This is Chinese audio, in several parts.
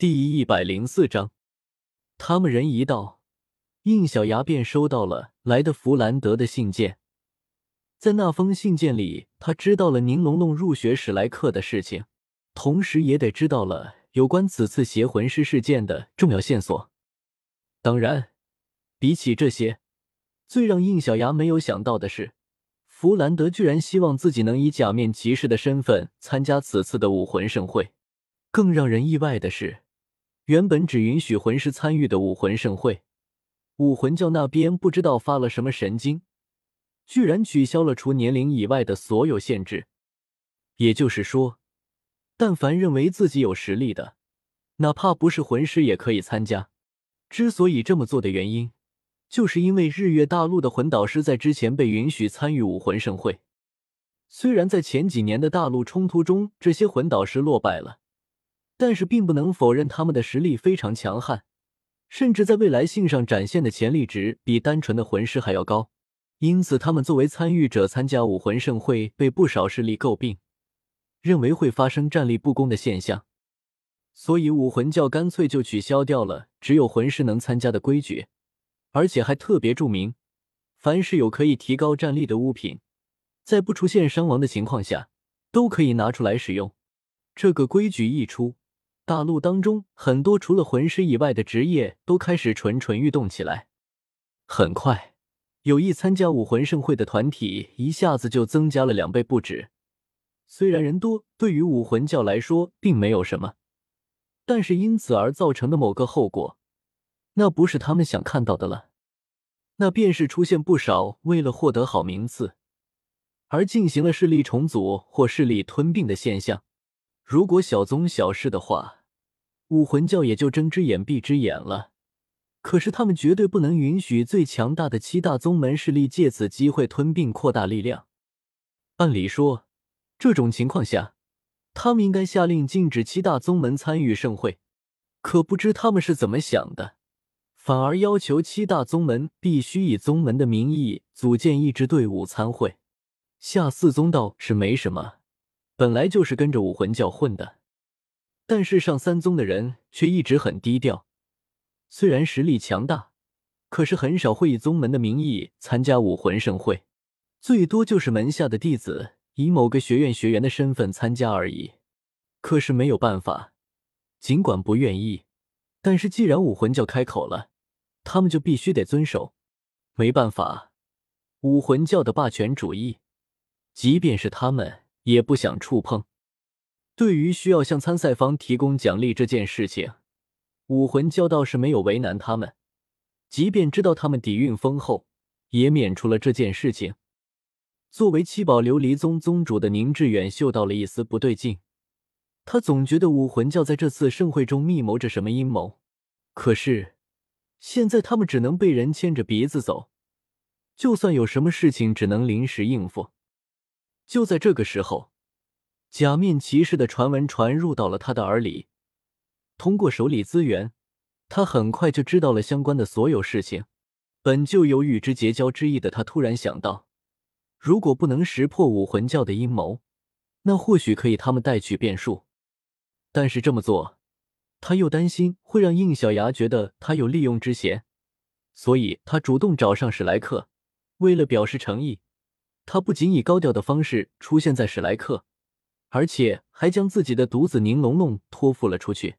第一百零四章，他们人一到，应小牙便收到了来的弗兰德的信件。在那封信件里，他知道了宁龙龙入学史莱克的事情，同时也得知道了有关此次邪魂师事件的重要线索。当然，比起这些，最让应小牙没有想到的是，弗兰德居然希望自己能以假面骑士的身份参加此次的武魂盛会。更让人意外的是。原本只允许魂师参与的武魂盛会，武魂教那边不知道发了什么神经，居然取消了除年龄以外的所有限制。也就是说，但凡认为自己有实力的，哪怕不是魂师也可以参加。之所以这么做的原因，就是因为日月大陆的魂导师在之前被允许参与武魂盛会。虽然在前几年的大陆冲突中，这些魂导师落败了。但是并不能否认他们的实力非常强悍，甚至在未来性上展现的潜力值比单纯的魂师还要高。因此，他们作为参与者参加武魂盛会，被不少势力诟病，认为会发生战力不公的现象。所以，武魂教干脆就取消掉了只有魂师能参加的规矩，而且还特别注明，凡是有可以提高战力的物品，在不出现伤亡的情况下，都可以拿出来使用。这个规矩一出。大陆当中很多除了魂师以外的职业都开始蠢蠢欲动起来。很快，有意参加武魂盛会的团体一下子就增加了两倍不止。虽然人多对于武魂教来说并没有什么，但是因此而造成的某个后果，那不是他们想看到的了。那便是出现不少为了获得好名次而进行了势力重组或势力吞并的现象。如果小宗小事的话。武魂教也就睁只眼闭只眼了，可是他们绝对不能允许最强大的七大宗门势力借此机会吞并扩大力量。按理说，这种情况下，他们应该下令禁止七大宗门参与盛会，可不知他们是怎么想的，反而要求七大宗门必须以宗门的名义组建一支队伍参会。下四宗倒是没什么，本来就是跟着武魂教混的。但是上三宗的人却一直很低调，虽然实力强大，可是很少会以宗门的名义参加武魂盛会，最多就是门下的弟子以某个学院学员的身份参加而已。可是没有办法，尽管不愿意，但是既然武魂教开口了，他们就必须得遵守。没办法，武魂教的霸权主义，即便是他们也不想触碰。对于需要向参赛方提供奖励这件事情，武魂教倒是没有为难他们，即便知道他们底蕴丰厚，也免除了这件事情。作为七宝琉璃宗宗主的宁致远嗅到了一丝不对劲，他总觉得武魂教在这次盛会中密谋着什么阴谋。可是现在他们只能被人牵着鼻子走，就算有什么事情，只能临时应付。就在这个时候。假面骑士的传闻传入到了他的耳里，通过手里资源，他很快就知道了相关的所有事情。本就有与之结交之意的他，突然想到，如果不能识破武魂教的阴谋，那或许可以他们带去变数。但是这么做，他又担心会让应小牙觉得他有利用之嫌，所以他主动找上史莱克。为了表示诚意，他不仅以高调的方式出现在史莱克。而且还将自己的独子宁龙龙托付了出去，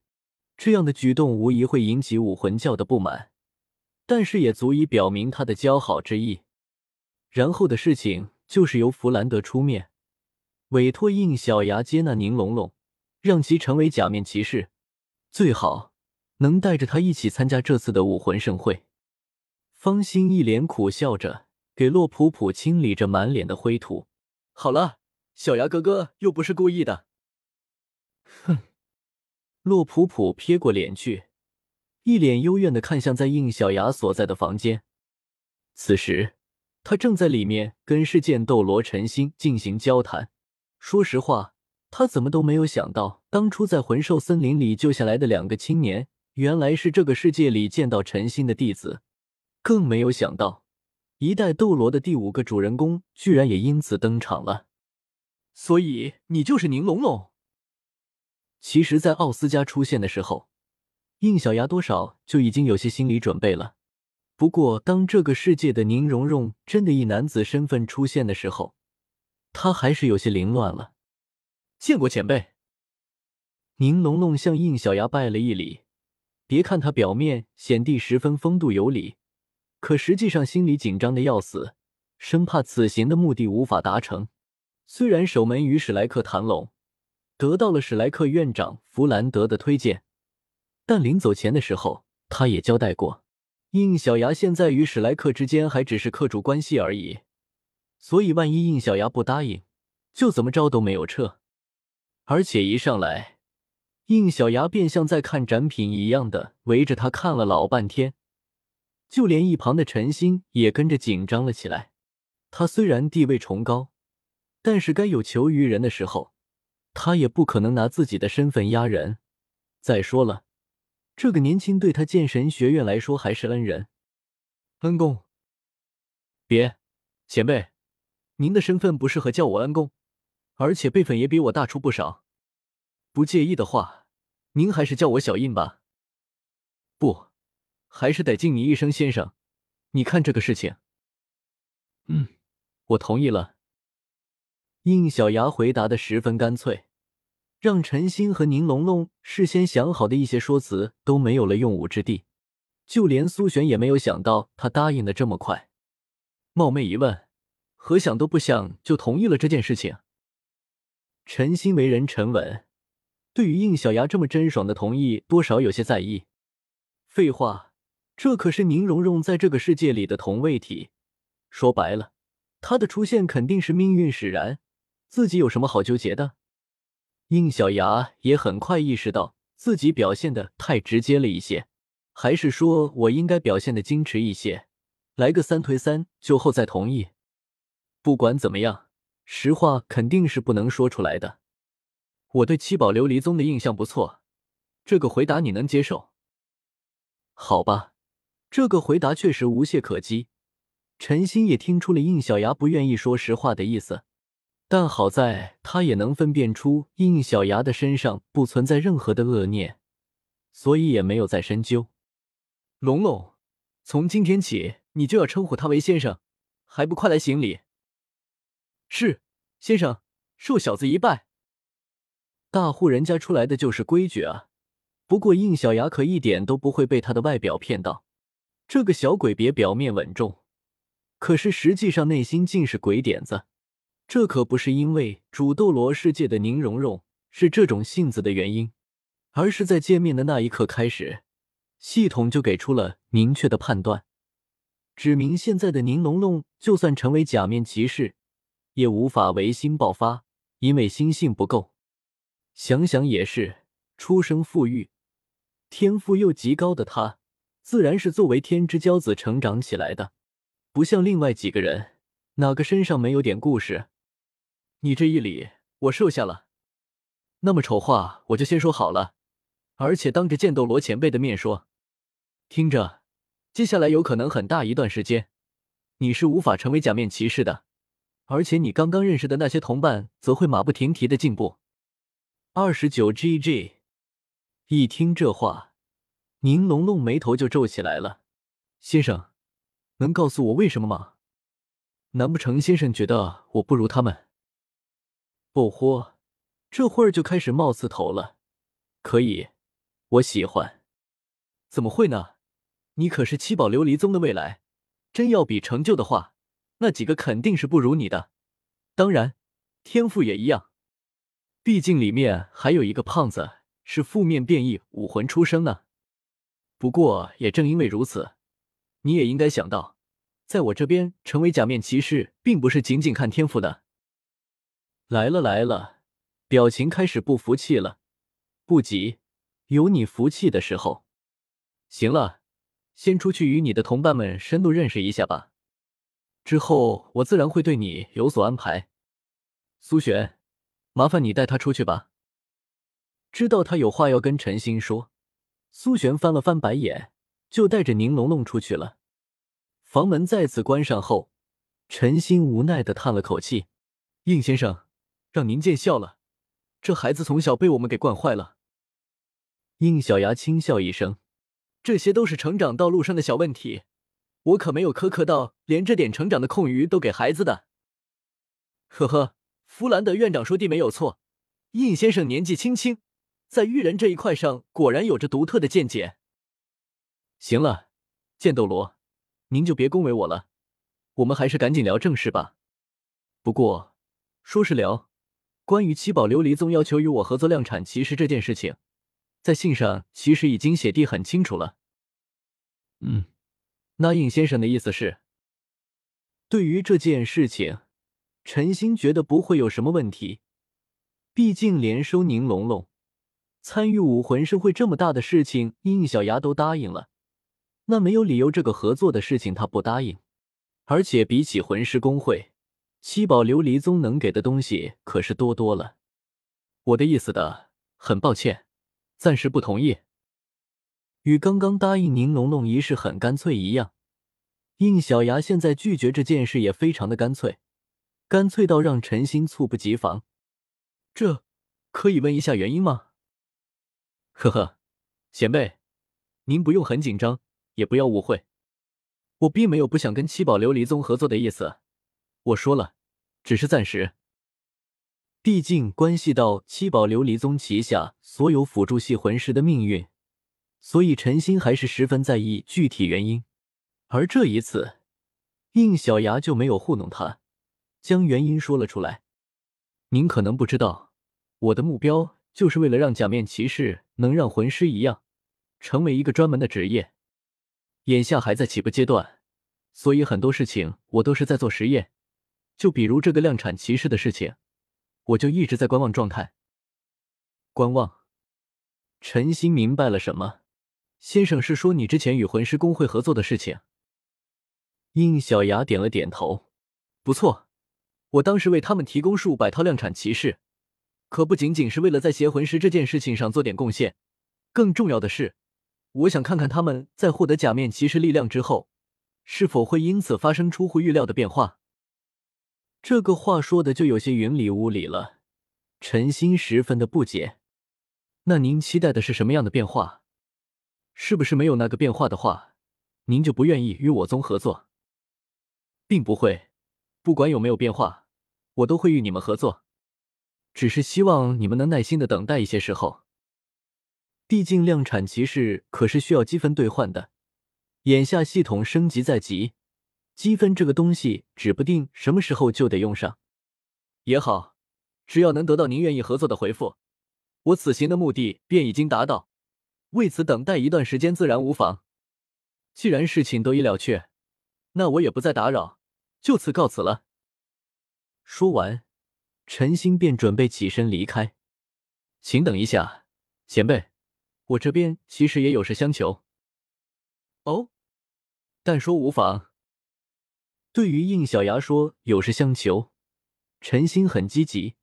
这样的举动无疑会引起武魂教的不满，但是也足以表明他的交好之意。然后的事情就是由弗兰德出面，委托应小牙接纳宁龙龙，让其成为假面骑士，最好能带着他一起参加这次的武魂盛会。方心一脸苦笑着，给洛普普清理着满脸的灰土。好了。小牙哥哥又不是故意的，哼！洛普普撇过脸去，一脸幽怨的看向在应小牙所在的房间。此时，他正在里面跟世界斗罗陈星进行交谈。说实话，他怎么都没有想到，当初在魂兽森林里救下来的两个青年，原来是这个世界里见到陈星的弟子。更没有想到，一代斗罗的第五个主人公，居然也因此登场了。所以你就是宁龙龙。其实，在奥斯加出现的时候，应小牙多少就已经有些心理准备了。不过，当这个世界的宁荣荣真的以男子身份出现的时候，他还是有些凌乱了。见过前辈。宁龙龙向应小牙拜了一礼。别看他表面显得十分风度有礼，可实际上心里紧张的要死，生怕此行的目的无法达成。虽然守门与史莱克谈拢，得到了史莱克院长弗兰德的推荐，但临走前的时候，他也交代过，应小牙现在与史莱克之间还只是客主关系而已。所以，万一应小牙不答应，就怎么着都没有撤。而且一上来。应小牙便像在看展品一样的围着他看了老半天，就连一旁的陈星也跟着紧张了起来。他虽然地位崇高，但是该有求于人的时候，他也不可能拿自己的身份压人。再说了，这个年轻对他剑神学院来说还是恩人。恩公，别，前辈，您的身份不适合叫我恩公，而且辈分也比我大出不少，不介意的话。您还是叫我小印吧。不，还是得敬你一声先生。你看这个事情，嗯，我同意了。应小牙回答的十分干脆，让陈星和宁龙龙事先想好的一些说辞都没有了用武之地。就连苏璇也没有想到他答应的这么快。冒昧一问，何想都不想就同意了这件事情？陈星为人沉稳。对于应小牙这么真爽的同意，多少有些在意。废话，这可是宁荣荣在这个世界里的同位体，说白了，他的出现肯定是命运使然，自己有什么好纠结的？应小牙也很快意识到自己表现的太直接了一些，还是说我应该表现的矜持一些，来个三推三就后再同意。不管怎么样，实话肯定是不能说出来的。我对七宝琉璃宗的印象不错，这个回答你能接受？好吧，这个回答确实无懈可击。陈心也听出了应小牙不愿意说实话的意思，但好在他也能分辨出应小牙的身上不存在任何的恶念，所以也没有再深究。龙龙，从今天起你就要称呼他为先生，还不快来行礼？是，先生，受小子一拜。大户人家出来的就是规矩啊！不过应小牙可一点都不会被他的外表骗到。这个小鬼别表面稳重，可是实际上内心尽是鬼点子。这可不是因为主斗罗世界的宁荣荣是这种性子的原因，而是在见面的那一刻开始，系统就给出了明确的判断，指明现在的宁龙龙就算成为假面骑士，也无法唯心爆发，因为心性不够。想想也是，出生富裕、天赋又极高的他，自然是作为天之骄子成长起来的，不像另外几个人，哪个身上没有点故事？你这一礼，我受下了。那么丑话，我就先说好了，而且当着剑斗罗前辈的面说。听着，接下来有可能很大一段时间，你是无法成为假面骑士的，而且你刚刚认识的那些同伴，则会马不停蹄的进步。二十九 GG，一听这话，宁龙龙眉头就皱起来了。先生，能告诉我为什么吗？难不成先生觉得我不如他们？不豁，这会儿就开始冒刺头了。可以，我喜欢。怎么会呢？你可是七宝琉璃宗的未来，真要比成就的话，那几个肯定是不如你的。当然，天赋也一样。毕竟里面还有一个胖子是负面变异武魂出生呢。不过也正因为如此，你也应该想到，在我这边成为假面骑士，并不是仅仅看天赋的。来了来了，表情开始不服气了。不急，有你服气的时候。行了，先出去与你的同伴们深度认识一下吧。之后我自然会对你有所安排。苏璇。麻烦你带他出去吧。知道他有话要跟陈星说，苏璇翻了翻白眼，就带着宁龙龙出去了。房门再次关上后，陈星无奈的叹了口气：“应先生，让您见笑了。这孩子从小被我们给惯坏了。”应小牙轻笑一声：“这些都是成长道路上的小问题，我可没有苛刻到连这点成长的空余都给孩子的。”呵呵，弗兰德院长说的没有错，应先生年纪轻轻，在育人这一块上果然有着独特的见解。行了，剑斗罗，您就别恭维我了，我们还是赶紧聊正事吧。不过，说是聊。关于七宝琉璃宗要求与我合作量产其实这件事情，在信上其实已经写的很清楚了。嗯，那应先生的意思是，对于这件事情，陈星觉得不会有什么问题。毕竟连收宁龙龙、参与武魂盛会这么大的事情，应小牙都答应了，那没有理由这个合作的事情他不答应。而且比起魂师公会。七宝琉璃宗能给的东西可是多多了，我的意思的，很抱歉，暂时不同意。与刚刚答应宁龙龙一事很干脆一样，应小牙现在拒绝这件事也非常的干脆，干脆到让陈心猝不及防。这可以问一下原因吗？呵呵，前辈，您不用很紧张，也不要误会，我并没有不想跟七宝琉璃宗合作的意思。我说了，只是暂时。毕竟关系到七宝琉璃宗旗下所有辅助系魂师的命运，所以陈心还是十分在意具体原因。而这一次，应小牙就没有糊弄他，将原因说了出来。您可能不知道，我的目标就是为了让假面骑士能让魂师一样，成为一个专门的职业。眼下还在起步阶段，所以很多事情我都是在做实验。就比如这个量产骑士的事情，我就一直在观望状态。观望。陈心明白了什么？先生是说你之前与魂师工会合作的事情？应小牙点了点头。不错，我当时为他们提供数百套量产骑士，可不仅仅是为了在邪魂师这件事情上做点贡献，更重要的是，我想看看他们在获得假面骑士力量之后，是否会因此发生出乎预料的变化。这个话说的就有些云里雾里了，陈心十分的不解。那您期待的是什么样的变化？是不是没有那个变化的话，您就不愿意与我宗合作？并不会，不管有没有变化，我都会与你们合作。只是希望你们能耐心的等待一些时候。毕竟量产骑士可是需要积分兑换的，眼下系统升级在即。积分这个东西，指不定什么时候就得用上。也好，只要能得到您愿意合作的回复，我此行的目的便已经达到。为此等待一段时间自然无妨。既然事情都已了却，那我也不再打扰，就此告辞了。说完，陈星便准备起身离开。请等一下，前辈，我这边其实也有事相求。哦，但说无妨。对于应小牙说有事相求，陈星很积极。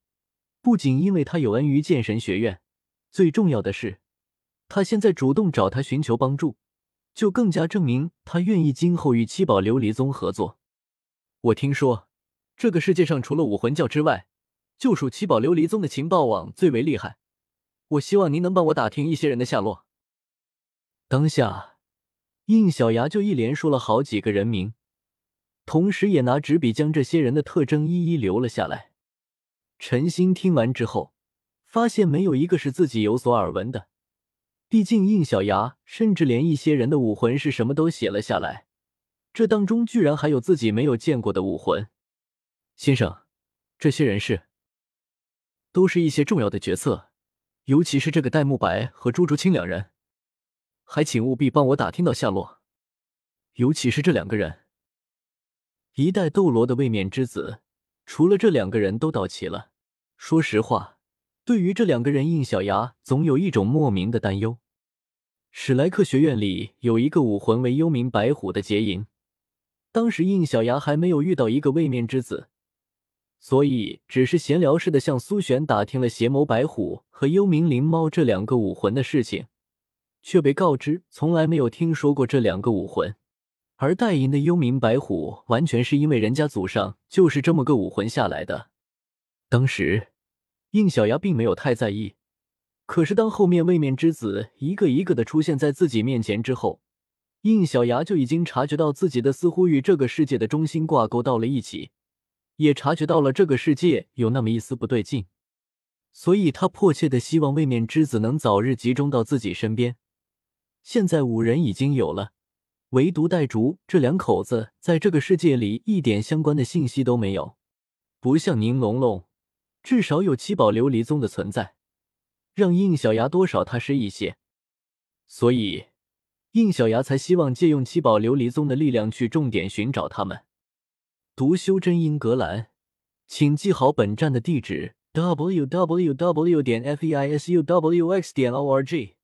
不仅因为他有恩于剑神学院，最重要的是，他现在主动找他寻求帮助，就更加证明他愿意今后与七宝琉璃宗合作。我听说，这个世界上除了武魂教之外，就属七宝琉璃宗的情报网最为厉害。我希望您能帮我打听一些人的下落。当下，应小牙就一连说了好几个人名。同时，也拿纸笔将这些人的特征一一留了下来。陈星听完之后，发现没有一个是自己有所耳闻的。毕竟，应小牙甚至连一些人的武魂是什么都写了下来，这当中居然还有自己没有见过的武魂。先生，这些人是，都是一些重要的角色，尤其是这个戴沐白和朱竹清两人，还请务必帮我打听到下落，尤其是这两个人。一代斗罗的位面之子，除了这两个人都到齐了。说实话，对于这两个人，应小牙总有一种莫名的担忧。史莱克学院里有一个武魂为幽冥白虎的结银，当时应小牙还没有遇到一个位面之子，所以只是闲聊似的向苏璇打听了邪眸白虎和幽冥灵猫这两个武魂的事情，却被告知从来没有听说过这两个武魂。而代银的幽冥白虎，完全是因为人家祖上就是这么个武魂下来的。当时，应小牙并没有太在意，可是当后面位面之子一个一个的出现在自己面前之后，应小牙就已经察觉到自己的似乎与这个世界的中心挂钩到了一起，也察觉到了这个世界有那么一丝不对劲，所以他迫切的希望位面之子能早日集中到自己身边。现在五人已经有了，唯独戴竹这两口子在这个世界里一点相关的信息都没有，不像宁龙龙，至少有七宝琉璃宗的存在，让应小牙多少踏实一些，所以。应小牙才希望借用七宝琉璃宗的力量去重点寻找他们。读修真英格兰，请记好本站的地址：w w w. 点 f e i s u w x. 点 o r g。